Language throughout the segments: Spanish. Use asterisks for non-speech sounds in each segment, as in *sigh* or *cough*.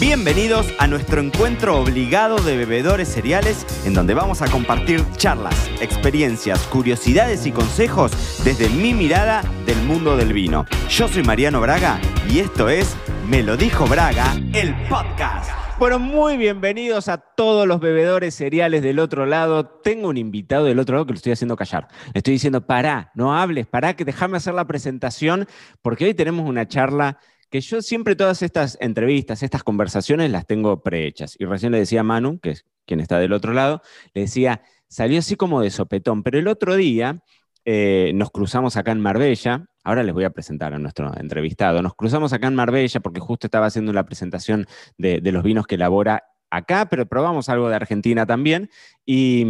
Bienvenidos a nuestro encuentro obligado de bebedores cereales, en donde vamos a compartir charlas, experiencias, curiosidades y consejos desde mi mirada del mundo del vino. Yo soy Mariano Braga y esto es Me lo dijo Braga, el podcast. Bueno, muy bienvenidos a todos los bebedores cereales del otro lado. Tengo un invitado del otro lado que lo estoy haciendo callar. Le estoy diciendo, pará, no hables, pará, que déjame hacer la presentación, porque hoy tenemos una charla que yo siempre todas estas entrevistas, estas conversaciones las tengo prehechas. Y recién le decía a Manu, que es quien está del otro lado, le decía, salió así como de sopetón, pero el otro día eh, nos cruzamos acá en Marbella, ahora les voy a presentar a nuestro entrevistado, nos cruzamos acá en Marbella porque justo estaba haciendo la presentación de, de los vinos que elabora acá, pero probamos algo de Argentina también, y,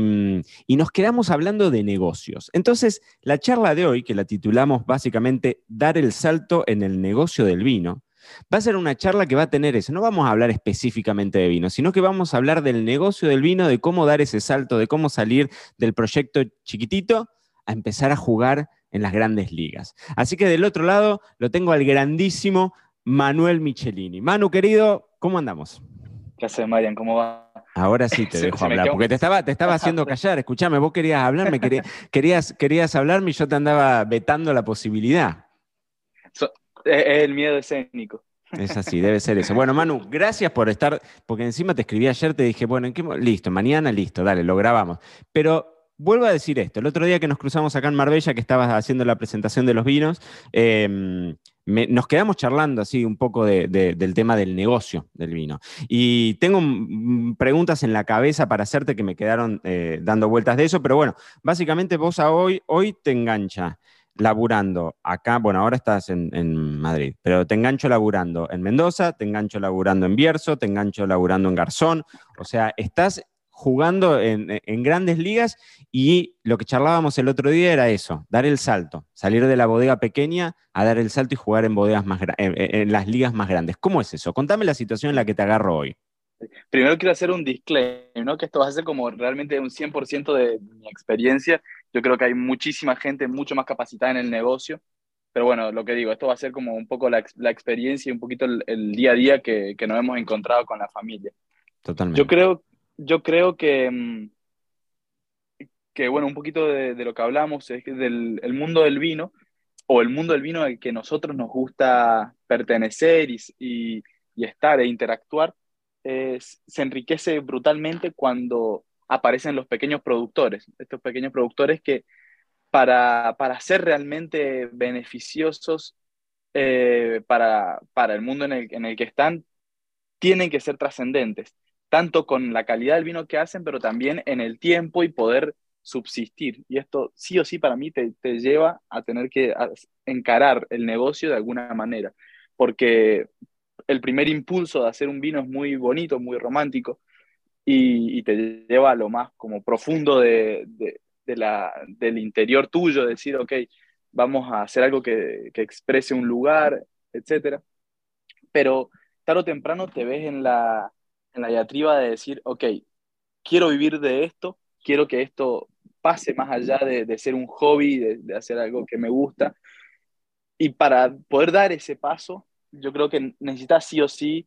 nos quedamos hablando de negocios. Entonces, la charla de hoy, que la titulamos básicamente Dar el salto en el negocio del vino, va a ser una charla que va a tener eso. No vamos a hablar específicamente de vino, sino que vamos a hablar del negocio del vino, de cómo dar ese salto, de cómo salir del proyecto chiquitito a empezar a jugar en las grandes ligas. Así que del otro lado lo tengo al grandísimo Manuel Michelini. Manu, querido, ¿cómo andamos? ¿Qué haces, Marian? ¿Cómo va? Ahora sí *laughs* te dejo hablar, porque te estaba, te estaba haciendo callar. Escuchame, vos querías hablarme, querías, querías hablarme y yo te andaba vetando la posibilidad. es el miedo escénico. Es así, debe ser eso. Bueno, Manu, gracias por estar, porque encima te escribí ayer, te dije, bueno, ¿en qué, listo, mañana listo, dale, lo grabamos. Pero vuelvo a decir esto, el otro día que nos cruzamos acá en Marbella, que estabas haciendo la presentación de los vinos, eh, nos quedamos charlando así un poco del tema del negocio del vino. Y tengo preguntas en la cabeza para hacerte que me quedaron eh, dando vueltas de eso, pero bueno, básicamente vos a hoy, hoy te engancha laburando acá, bueno, ahora estás en, en, Madrid, pero te engancho laburando en Mendoza, te engancho laburando en Bierzo, te engancho laburando en Garzón, o sea, estás jugando en, grandes ligas y lo que charlábamos el otro día era eso, dar el salto, salir de la bodega pequeña a dar el salto y jugar en, bodegas más en, las ligas más grandes. ¿Cómo es eso? Contame la situación en la que te agarro hoy. Primero quiero hacer un disclaimer, ¿no? que esto va a ser como realmente un 100% de mi experiencia. Yo creo que hay muchísima gente mucho más capacitada en el negocio, pero bueno, lo que digo, esto va a ser como un poco la, experiencia y un poquito el, día a día que, que, nos hemos encontrado con la familia. Totalmente. Yo creo, yo creo que, mm, que bueno, un poquito de, lo que hablamos es del el mundo del vino, o el mundo del vino al que nosotros nos gusta pertenecer y, y, estar e interactuar, se enriquece brutalmente cuando aparecen los pequeños productores, estos pequeños productores que para, para ser realmente beneficiosos eh, para, para, el mundo en el que están, tienen que ser trascendentes tanto con la calidad del vino que hacen, pero también en el tiempo y poder subsistir. Y esto sí o sí para mí te, lleva a tener que encarar el negocio de alguna manera, porque el primer impulso de hacer un vino es muy bonito, muy romántico, y, te lleva a lo más como profundo de, la, del interior tuyo, decir, ok, vamos a hacer algo que, que exprese un lugar, etc. Pero tarde o temprano te ves en la, en la diatriba de decir, ok, quiero vivir de esto, quiero que esto pase más allá de, ser un hobby, de, hacer algo que me gusta. Y para poder dar ese paso, yo creo que necesitas sí o sí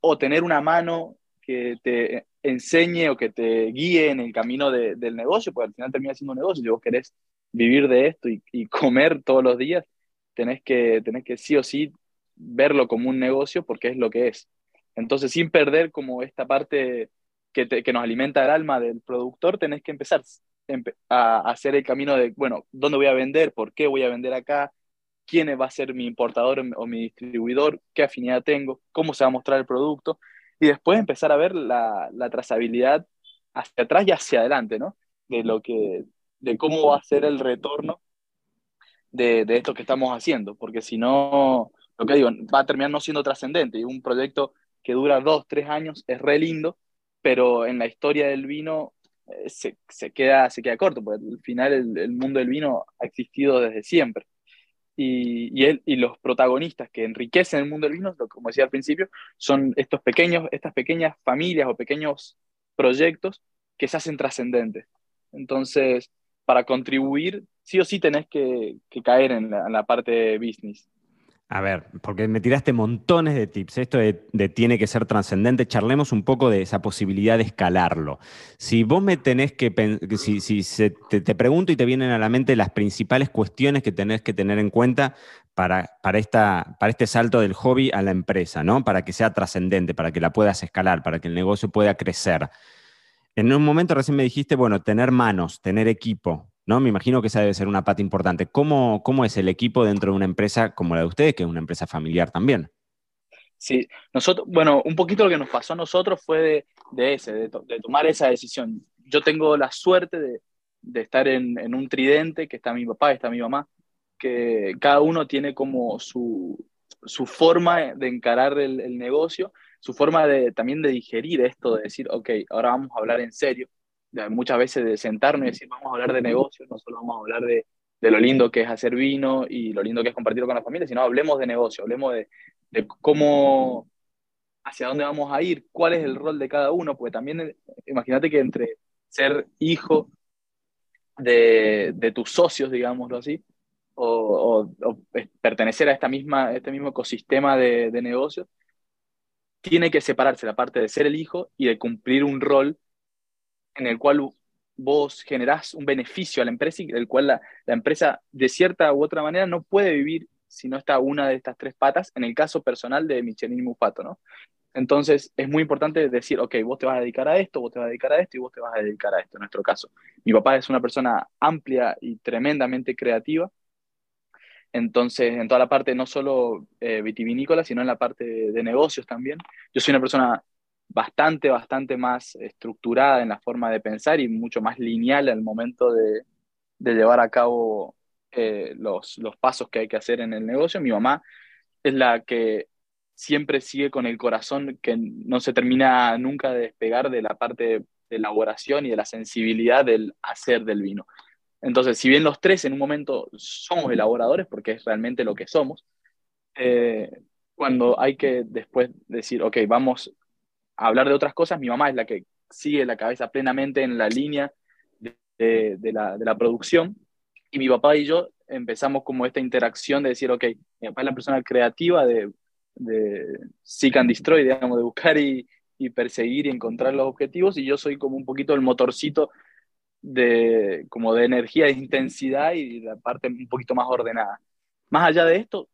o tener una mano que te enseñe o que te guíe en el camino del negocio, porque al final termina siendo un negocio. Si vos querés vivir de esto y, y, comer todos los días, tenés que, tenés que sí o sí verlo como un negocio porque es lo que es. Entonces, sin perder como esta parte que, que nos alimenta el alma del productor, tenés que empezar a hacer el camino de, bueno, ¿dónde voy a vender? ¿Por qué voy a vender acá? ¿Quién va a ser mi importador o mi distribuidor? ¿Qué afinidad tengo? ¿Cómo se va a mostrar el producto? Y después empezar a ver la, la trazabilidad hacia atrás y hacia adelante, ¿no? De, lo que, de cómo va a ser el retorno de, de esto que estamos haciendo, porque si no, lo que digo, va a terminar no siendo trascendente y un proyecto que dura dos, tres años, es re lindo, pero en la historia del vino eh, se, se, queda, se queda corto, porque al final el, mundo del vino ha existido desde siempre. Y, y, él, y los protagonistas que enriquecen el mundo del vino, como decía al principio, son estos pequeños, estas pequeñas familias o pequeños proyectos que se hacen trascendentes. Entonces, para contribuir, sí o sí tenés que, que caer en la, en la parte de business. A ver, porque me tiraste montones de tips. Esto de, tiene que ser trascendente. Charlemos un poco de esa posibilidad de escalarlo. Si vos me tenés que, si, si te, te, pregunto y te vienen a la mente las principales cuestiones que tenés que tener en cuenta para, para, esta, para este salto del hobby a la empresa, ¿no? Para que sea trascendente, para que la puedas escalar, para que el negocio pueda crecer. En un momento recién me dijiste, bueno, tener manos, tener equipo, ¿no? Me imagino que esa debe ser una pata importante. ¿Cómo, ¿Cómo es el equipo dentro de una empresa como la de ustedes, que es una empresa familiar también? Sí, nosotros, bueno, un poquito lo que nos pasó a nosotros fue de, ese, de, tomar esa decisión. Yo tengo la suerte de, estar en, un tridente, que está mi papá, está mi mamá, que cada uno tiene como su, su forma de encarar el, el, negocio, su forma de, también de digerir esto, de decir, ok, ahora vamos a hablar en serio, muchas veces de sentarnos y decir, vamos a hablar de negocios, no solo vamos a hablar de, de, lo lindo que es hacer vino y lo lindo que es compartirlo con la familia, sino hablemos de negocio, hablemos de, de cómo, hacia dónde vamos a ir, cuál es el rol de cada uno, porque también eh, imagínate que entre ser hijo de, de tus socios, digámoslo así, o, o, pertenecer a esta misma, este mismo ecosistema de, de negocios, tiene que separarse la parte de ser el hijo y de cumplir un rol en el cual vos generás un beneficio a la empresa y del cual la, empresa de cierta u otra manera no puede vivir si no está una de estas tres patas, en el caso personal de Michelin Mufato, ¿no? Entonces es muy importante decir, ok, vos te vas a dedicar a esto, vos te vas a dedicar a esto y vos te vas a dedicar a esto, en nuestro caso. Mi papá es una persona amplia y tremendamente creativa, entonces en toda la parte no solo eh, vitivinícola, sino en la parte de negocios también. Yo soy una persona bastante, bastante más estructurada en la forma de pensar y mucho más lineal al momento de, de llevar a cabo eh, los, los pasos que hay que hacer en el negocio. Mi mamá es la que siempre sigue con el corazón que no se termina nunca de despegar de la parte de elaboración y de la sensibilidad del hacer del vino. Entonces, si bien los tres en un momento somos elaboradores, porque es realmente lo que somos, eh, cuando hay que después decir, ok, vamos hablar de otras cosas, mi mamá es la que sigue la cabeza plenamente en la línea de, la, de, la, producción y mi papá y yo empezamos como esta interacción de decir, ok, mi papá es la persona creativa de, de seek and destroy, digamos, de buscar y, y perseguir y encontrar los objetivos y yo soy como un poquito el motorcito de, como de energía, de intensidad y la parte un poquito más ordenada. Más allá de esto,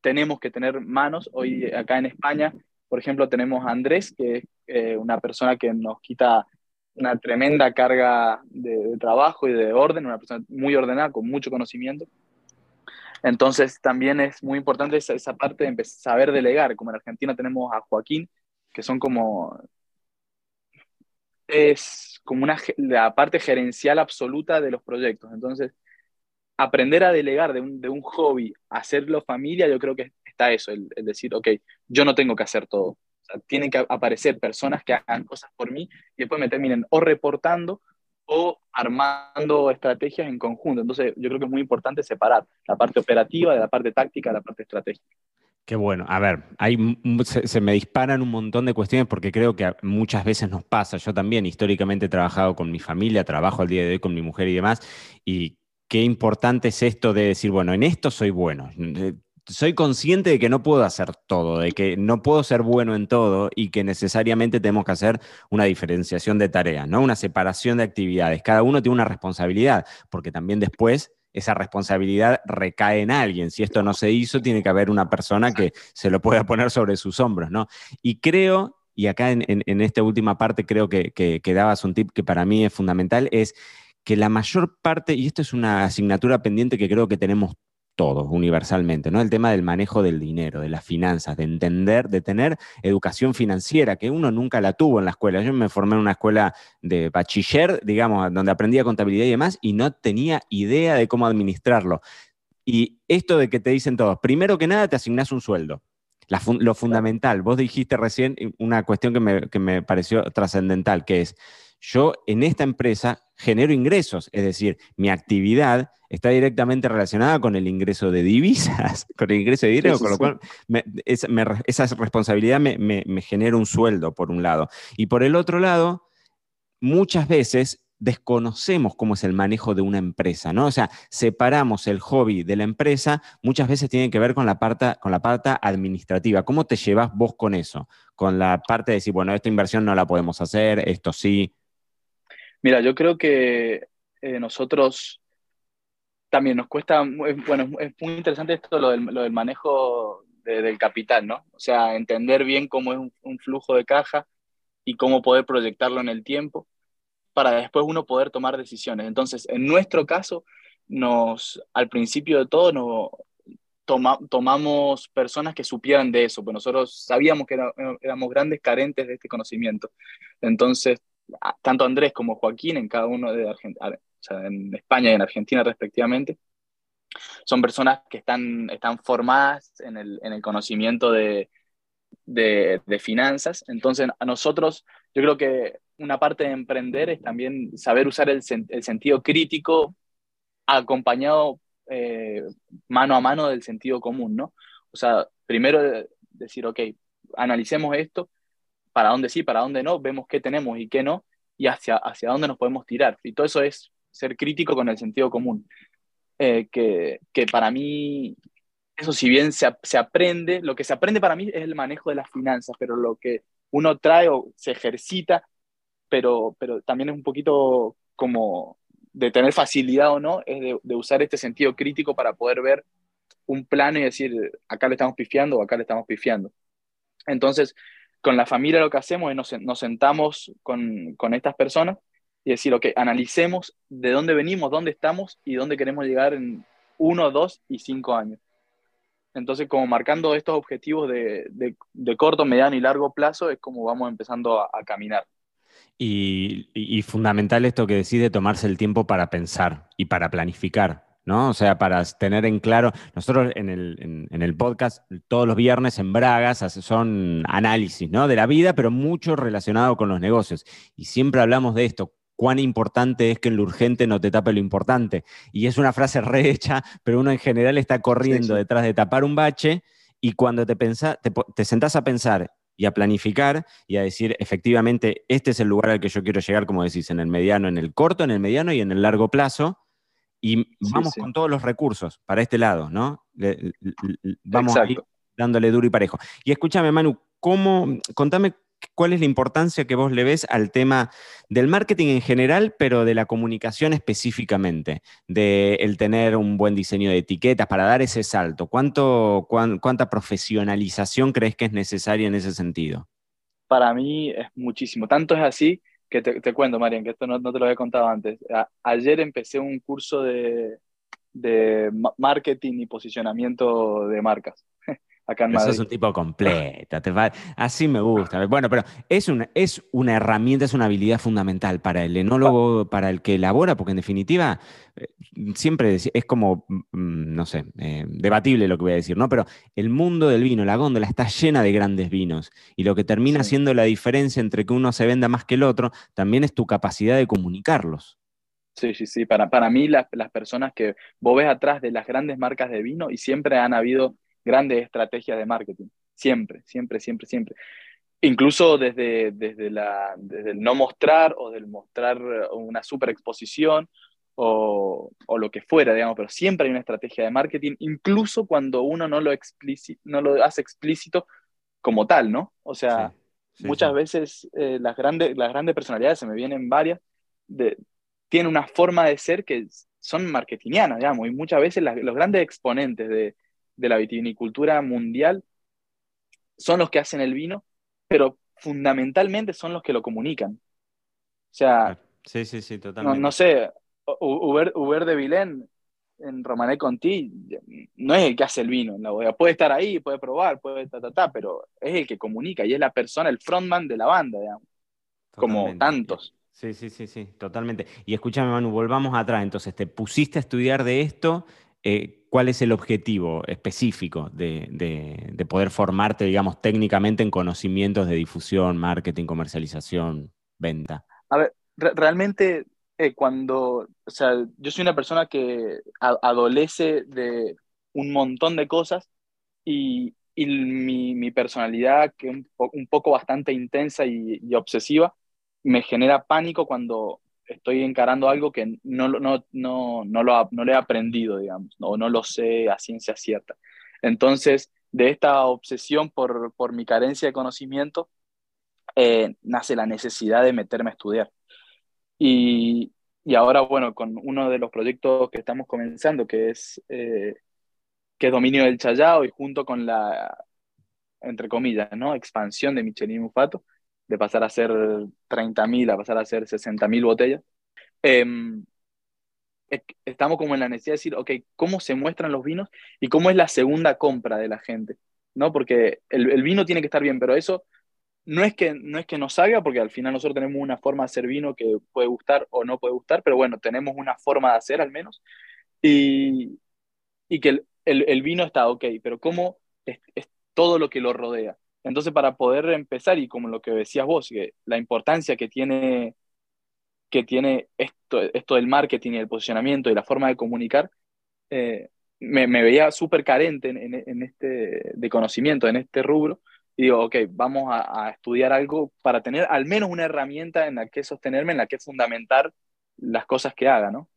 tenemos que tener manos. Hoy acá en España por ejemplo, tenemos a Andrés, que es eh, una persona que nos quita una tremenda carga de, trabajo y de orden, una persona muy ordenada, con mucho conocimiento. Entonces, también es muy importante esa, parte de saber delegar. Como en Argentina tenemos a Joaquín, que son como. Es como una, la parte gerencial absoluta de los proyectos. Entonces, aprender a delegar de un, de un hobby, hacerlo familia, yo creo que está eso, el, decir, ok, yo no tengo que hacer todo. Tienen que aparecer personas que hagan cosas por mí y después me terminen o reportando o armando estrategias en conjunto. Entonces, yo creo que es muy importante separar la parte operativa de la parte táctica de la parte estratégica. Qué bueno. A ver, hay, se, se, me disparan un montón de cuestiones porque creo que muchas veces nos pasa. Yo también históricamente he trabajado con mi familia, trabajo al día de hoy con mi mujer y demás, y qué importante es esto de decir, bueno, en esto soy bueno. Soy consciente de que no puedo hacer todo, de que no puedo ser bueno en todo y que necesariamente tenemos que hacer una diferenciación de tareas, ¿no? Una separación de actividades. Cada uno tiene una responsabilidad, porque también después esa responsabilidad recae en alguien. Si esto no se hizo, tiene que haber una persona que se lo pueda poner sobre sus hombros, ¿no? Y creo, y acá en, en, esta última parte creo que, que, que dabas un tip que para mí es fundamental, es que la mayor parte, y esto es una asignatura pendiente que creo que tenemos todos universalmente, ¿no? El tema del manejo del dinero, de las finanzas, de entender, de tener educación financiera, que uno nunca la tuvo en la escuela. Yo me formé en una escuela de bachiller, digamos, donde aprendía contabilidad y demás, y no tenía idea de cómo administrarlo. Y esto de que te dicen todos, primero que nada te asignás un sueldo. La, lo fundamental, vos dijiste recién una cuestión que me, que me pareció trascendental, que es, yo en esta empresa genero ingresos, es decir, mi actividad está directamente relacionada con el ingreso de divisas, *laughs* con el ingreso de dinero, con lo sí. cual me, es, me, esa responsabilidad me genera un sueldo, por un lado. Y por el otro lado, muchas veces desconocemos cómo es el manejo de una empresa, ¿no? O sea, separamos el hobby de la empresa, muchas veces tiene que ver con la parte, con la parte administrativa. ¿Cómo te llevas vos con eso? Con la parte de decir, bueno, esta inversión no la podemos hacer, esto sí. Mira, yo creo que eh, nosotros también nos cuesta, bueno, es muy interesante esto, lo del, manejo del capital, ¿no? O sea, entender bien cómo es un flujo de caja y cómo poder proyectarlo en el tiempo para después uno poder tomar decisiones. Entonces, en nuestro caso, nos, al principio de todo, no, tomamos personas que supieran de eso, pues nosotros sabíamos que éramos grandes carentes de este conocimiento. Entonces, tanto Andrés como Joaquín, en cada uno de Argentina, o sea, en España y en Argentina respectivamente, son personas que están, están formadas en el, en el conocimiento de, de, finanzas. Entonces, a nosotros, yo creo que una parte de emprender es también saber usar el, el sentido crítico acompañado eh, mano a mano del sentido común, ¿no? O sea, primero decir, ok, analicemos esto, para dónde sí, para dónde no, vemos qué tenemos y qué no, y hacia, hacia dónde nos podemos tirar. Y todo eso es ser crítico con el sentido común. Eh, que, que, para mí, eso si bien se, se, aprende, lo que se aprende para mí es el manejo de las finanzas, pero lo que uno trae o se ejercita pero, pero también es un poquito como de tener facilidad o no, es de, usar este sentido crítico para poder ver un plano y decir, acá le estamos pifiando o acá le estamos pifiando. Entonces, con la familia lo que hacemos es nos, nos sentamos con, con, estas personas y decir, ok, analicemos de dónde venimos, dónde estamos y dónde queremos llegar en uno, dos y cinco años. Entonces, como marcando estos objetivos de, de, corto, mediano y largo plazo, es como vamos empezando a caminar. Y, fundamental esto que decide tomarse el tiempo para pensar y para planificar, ¿no? O sea, para tener en claro, nosotros en el, podcast todos los viernes en Bragas son análisis, ¿no? De la vida, pero mucho relacionado con los negocios. Y siempre hablamos de esto, cuán importante es que en lo urgente no te tape lo importante. Y es una frase rehecha, pero uno en general está corriendo detrás de tapar un bache y cuando te, pensa, te, te sentás a pensar y a planificar y a decir, efectivamente, este es el lugar al que yo quiero llegar, como decís, en el mediano, en el corto, en el mediano y en el largo plazo. Y vamos con todos los recursos para este lado, ¿no? vamos dándole duro y parejo. Y escúchame, Manu, ¿cómo, contame ¿Cuál es la importancia que vos le ves al tema del marketing en general, pero de la comunicación específicamente? De el tener un buen diseño de etiquetas para dar ese salto. ¿Cuánto, ¿Cuánta profesionalización crees que es necesaria en ese sentido? Para mí es muchísimo. Tanto es así que te, cuento, Marian, que esto no, te lo había contado antes. ayer empecé un curso de, de marketing y posicionamiento de marcas acá en es un tipo completo, así me gusta. Bueno, pero es una, es una herramienta, es una habilidad fundamental para el enólogo, para el que elabora, porque en definitiva eh, siempre es como, mm, no sé, eh, debatible lo que voy a decir, ¿no? Pero el mundo del vino, la góndola está llena de grandes vinos y lo que termina siendo la diferencia entre que uno se venda más que el otro, también es tu capacidad de comunicarlos. Sí, sí, sí. Para, para mí, las, las personas que vos ves atrás de las grandes marcas de vino y siempre han habido grandes estrategias de marketing. Siempre, siempre, siempre, siempre. Incluso desde, desde, la, desde el no mostrar o del mostrar una super exposición o, o, lo que fuera, digamos, pero siempre hay una estrategia de marketing, incluso cuando uno no lo, no lo hace explícito como tal, ¿no? O sea, muchas veces eh, las, grandes, las grandes personalidades, se me vienen varias, de, tienen una forma de ser que son marketingianas, digamos, y muchas veces los grandes exponentes de, de la vitivinicultura mundial son los que hacen el vino, pero fundamentalmente son los que lo comunican. O sea, sí, sí, sí, totalmente. No, sé, Uber, de Vilén en Romané Conti no es el que hace el vino en la bodega. Puede estar ahí, puede probar, puede ta, ta, ta, pero es el que comunica y es la persona, el frontman de la banda, digamos. Como tantos. Sí, sí, sí, sí, totalmente. Y escúchame, Manu, volvamos atrás. Entonces, te pusiste a estudiar de esto eh, ¿cuál es el objetivo específico de, poder formarte, digamos, técnicamente en conocimientos de difusión, marketing, comercialización, venta? A ver, realmente eh, cuando, o sea, yo soy una persona que adolece de un montón de cosas y, mi, personalidad, que es un, poco bastante intensa y, obsesiva, me genera pánico cuando estoy encarando algo que no, no, no, no, lo, no le he aprendido, digamos, o no, lo sé a ciencia cierta. Entonces, de esta obsesión por, por mi carencia de conocimiento, eh, nace la necesidad de meterme a estudiar. Y, y, ahora, bueno, con uno de los proyectos que estamos comenzando, que es, eh, que Dominio del Chayao, y junto con la, entre comillas, ¿no? expansión de Michelin Mufato, de pasar a ser 30.000 a pasar a ser 60.000 botellas, em, estamos como en la necesidad de decir, ok, ¿cómo se muestran los vinos y cómo es la segunda compra de la gente? ¿No? Porque el, vino tiene que estar bien, pero eso no es, que, no es que nos salga, porque al final nosotros tenemos una forma de hacer vino que puede gustar o no puede gustar, pero bueno, tenemos una forma de hacer al menos. Y, y que el, vino está ok, pero ¿cómo es todo lo que lo rodea? Entonces, para poder empezar, y como lo que decías vos, la importancia que tiene, que tiene esto, esto del marketing y el posicionamiento y la forma de comunicar, eh, me, veía súper carente en, este, de conocimiento en este rubro. Y digo, ok, vamos a, estudiar algo para tener al menos una herramienta en la que sostenerme, en la que fundamentar las cosas que haga, ¿no?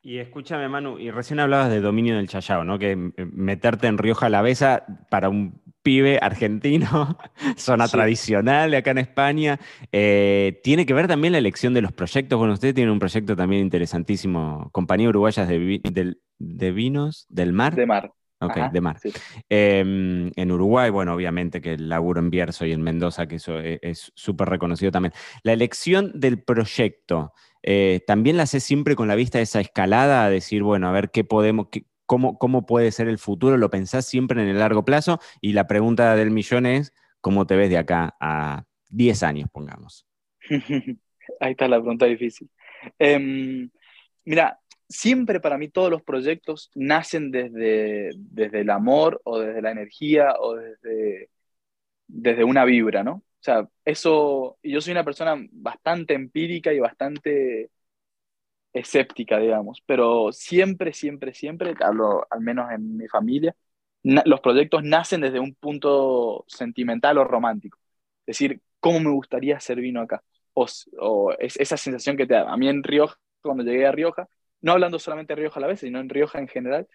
Y escúchame, Manu, y recién hablabas de dominio del Chayao, ¿no? Que meterte en Rioja Alavesa para un pibe argentino, *laughs* zona sí. tradicional de acá en España. Eh, tiene que ver también la elección de los proyectos. Bueno, usted tiene un proyecto también interesantísimo, Compañía Uruguayas de, Vinos del Mar. De Mar. Ok, Ajá, de mar. Sí. Eh, en Uruguay, bueno, obviamente que el laburo en Bierzo y en Mendoza, que eso es súper reconocido también. La elección del proyecto, eh, también la hace siempre con la vista de esa escalada, a decir, bueno, a ver qué podemos, qué, cómo, cómo puede ser el futuro, lo pensás siempre en el largo plazo. Y la pregunta del millón es, ¿cómo te ves de acá a 10 años, pongamos? *laughs* Ahí está la pregunta difícil. Eh, mira, siempre para mí todos los proyectos nacen desde, desde el amor o desde la energía o desde, desde una vibra, ¿no? O sea, eso, yo soy una persona bastante empírica y bastante escéptica, digamos, pero siempre, siempre, siempre, hablo al menos en mi familia, los proyectos nacen desde un punto sentimental o romántico. Es decir, ¿cómo me gustaría hacer vino acá? O, o es esa sensación que te da. A mí en Rioja, cuando llegué a Rioja, no hablando solamente de Rioja a la vez, sino en Rioja en general,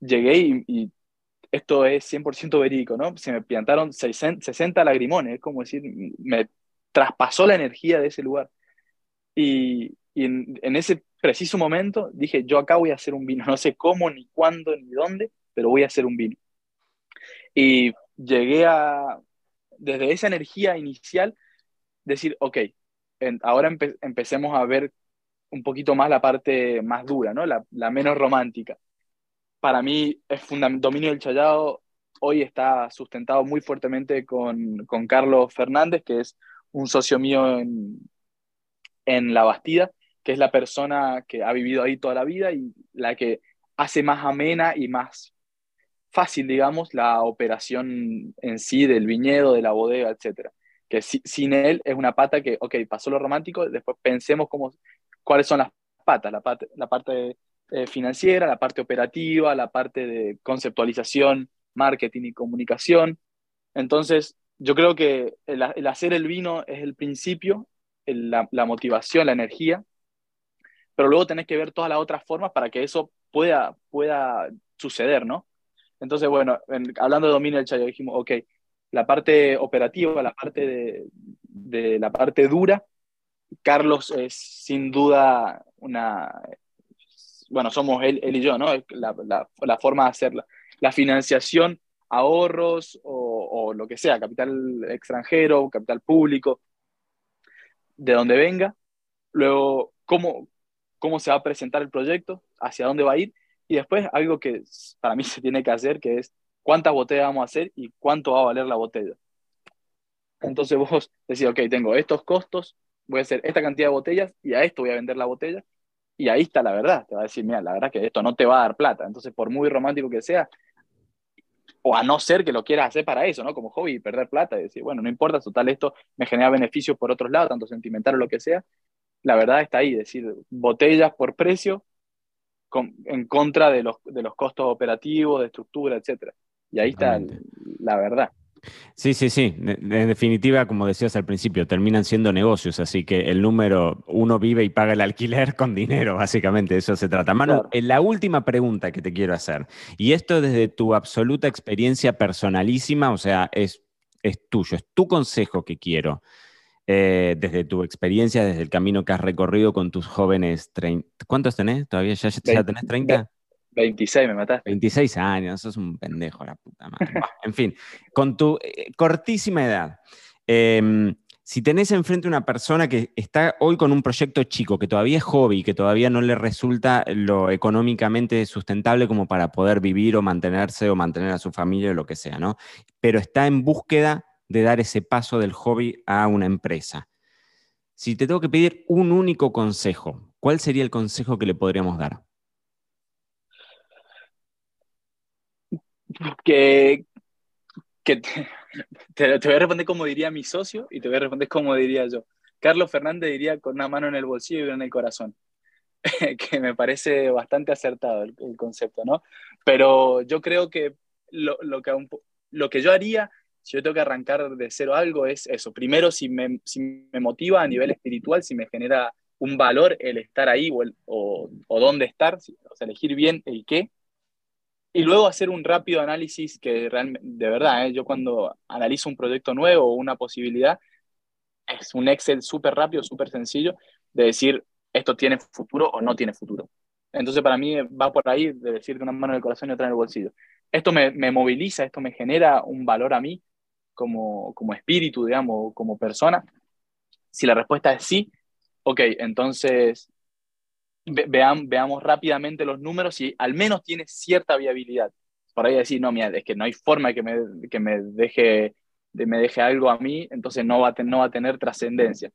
llegué y, y esto es 100% verídico, ¿no? Se me plantaron 60, 60 lagrimones, es como decir, me traspasó la energía de ese lugar. Y, y en, en, ese preciso momento dije, yo acá voy a hacer un vino, no sé cómo, ni cuándo, ni dónde, pero voy a hacer un vino. Y llegué a, desde esa energía inicial, decir, ok, en, ahora empe empecemos a ver un poquito más la parte más dura, ¿no? la, la menos romántica. Para mí es dominio del Chayao hoy está sustentado muy fuertemente con, con, Carlos Fernández, que es un socio mío en, en La Bastida, que es la persona que ha vivido ahí toda la vida y la que hace más amena y más fácil, digamos, la operación en sí del viñedo, de la bodega, etc. Que si, sin él es una pata que, ok, pasó lo romántico, después pensemos cómo, cuáles son las patas, la parte, la parte eh, financiera, la parte operativa, la parte de conceptualización, marketing y comunicación. Entonces, yo creo que el, hacer el vino es el principio, la, motivación, la energía, pero luego tenés que ver todas las otras formas para que eso pueda, pueda suceder, ¿no? Entonces, bueno, en, hablando de dominio del chayo, dijimos, ok, la parte operativa, la parte de, de la parte dura, Carlos es sin duda una, bueno, somos él, él y yo, ¿no? La, la, la, forma de hacerla. La financiación, ahorros o, o, lo que sea, capital extranjero, capital público, de donde venga. Luego, cómo, cómo se va a presentar el proyecto, hacia dónde va a ir. Y después algo que *laughs* para mí se tiene que hacer, que es cuántas botellas vamos a hacer y cuánto va a valer la botella. Entonces *laughs* vos decís, ok, tengo estos costos, voy a hacer esta cantidad de botellas y a esto voy a vender la botella. Y ahí está la verdad. Te va a decir, mira, la verdad que esto no te va a dar plata. Entonces, por muy romántico que sea, o a no ser que lo quieras hacer para eso, ¿no? Como hobby, y perder plata y decir, bueno, no importa, total, esto me genera beneficios por otros lados, tanto sentimental o lo que sea. La verdad está ahí, es decir, botellas por precio con, en contra de los, de los costos operativos, de estructura, etc. Y ahí está la verdad. Sí, sí, sí. En definitiva, como decías al principio, terminan siendo negocios, así que el número uno vive y paga el alquiler con dinero, básicamente, eso se trata. Manu, la última pregunta que te quiero hacer, y esto desde tu absoluta experiencia personalísima, o sea, es, es tuyo, es tu consejo que quiero. Eh, desde tu experiencia, desde el camino que has recorrido con tus jóvenes. ¿Cuántos tenés? ¿Todavía ya, ya tenés 30? 26 me mataste. 26 años, sos un pendejo, la puta madre. *laughs* en fin, con tu eh, cortísima edad, em, si tenés enfrente una persona que está hoy con un proyecto chico, que todavía es hobby, que todavía no le resulta lo económicamente sustentable como para poder vivir o mantenerse o mantener a su familia o lo que sea, ¿no? Pero está en búsqueda de dar ese paso del hobby a una empresa. Si te tengo que pedir un único consejo, ¿cuál sería el consejo que le podríamos dar? que, te, voy a responder como diría mi socio y te voy a responder como diría yo. Carlos Fernández diría con una mano en el bolsillo y una en el corazón, *laughs* que me parece bastante acertado el, concepto, ¿no? Pero yo creo que lo, lo que lo que yo haría si yo tengo que arrancar de cero algo es eso. Primero, si me, si me motiva a nivel espiritual, si me genera un valor el estar ahí o, o, o dónde estar, o sea, elegir bien el qué, y luego hacer un rápido análisis que realmente, de verdad, ¿eh? yo cuando analizo un proyecto nuevo o una posibilidad, es un Excel súper rápido, súper sencillo, de decir, esto tiene futuro o no tiene futuro. Entonces, para mí va por ahí de decir de una mano en el corazón y otra en el bolsillo. Esto me, me moviliza, esto me genera un valor a mí como, como espíritu, digamos, como persona. Si la respuesta es sí, ok, entonces veamos rápidamente los números y al menos tiene cierta viabilidad. Por ahí decir, no, mira, es que no hay forma que me, que me, deje, de, me deje algo a mí, entonces no va a, no va a tener trascendencia.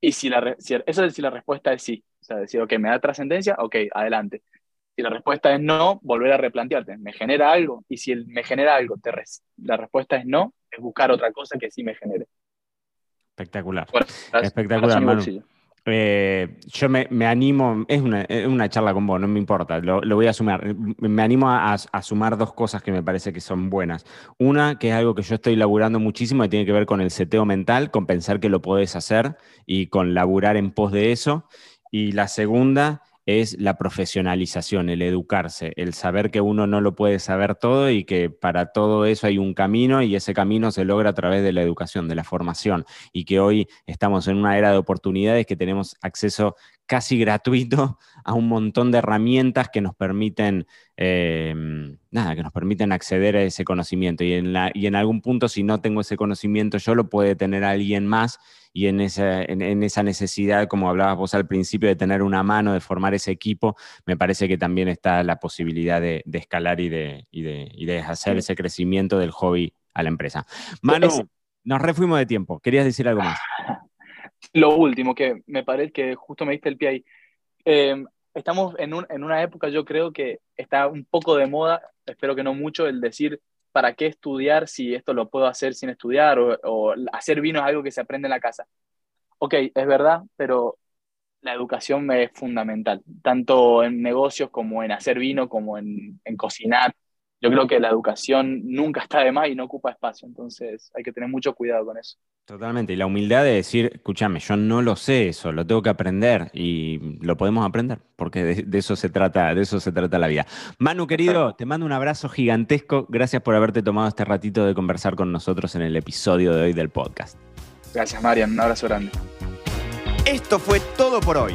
Y si la, si, es si la respuesta es sí. O sea, decir, ok, me da trascendencia, ok, adelante. Si la respuesta es no, volver a replantearte, ¿me genera algo? Y si me genera algo, te la respuesta es no, es buscar otra cosa que sí me genere. Espectacular. Espectacular, Manu. Eh, yo me, animo, es una, charla con vos, no me importa, lo, voy a sumar. Me animo a, sumar dos cosas que me parece que son buenas. Una, que es algo que yo estoy laburando muchísimo, que tiene que ver con el seteo mental, con pensar que lo podés hacer y con laburar en pos de eso. Y la segunda es la profesionalización, el educarse, el saber que uno no lo puede saber todo y que para todo eso hay un camino y ese camino se logra a través de la educación, de la formación. Y que hoy estamos en una era de oportunidades que tenemos acceso casi gratuito a un montón de herramientas que nos permiten, eh, nada, que nos permiten acceder a ese conocimiento y en, la, y en algún punto si no tengo ese conocimiento yo lo puede tener alguien más y en esa, en, esa necesidad, como hablabas vos al principio, de tener una mano, de formar ese equipo, me parece que también está la posibilidad de, escalar y de, y de, hacer ese crecimiento del hobby a la empresa. Manu, nos refuimos de tiempo. ¿Querías decir algo más? *laughs* Lo último, que me parece que justo me diste el pie ahí. Em, estamos en, un, en una época, yo creo que está un poco de moda, espero que no mucho, el decir ¿para qué estudiar si esto lo puedo hacer sin estudiar? O, hacer vino es algo que se aprende en la casa. Ok, es verdad, pero la educación es fundamental, tanto en negocios como en hacer vino, como en, en cocinar. Yo creo que la educación nunca está de más y no ocupa espacio, entonces hay que tener mucho cuidado con eso. Totalmente, y la humildad de decir, escúchame, yo no lo sé eso, lo tengo que aprender y lo podemos aprender, porque de, eso se trata, de eso se trata la vida. Manu, querido, te mando un abrazo gigantesco, gracias por haberte tomado este ratito de conversar con nosotros en el episodio de hoy del podcast. Gracias, Marian, un abrazo grande. Esto fue todo por hoy.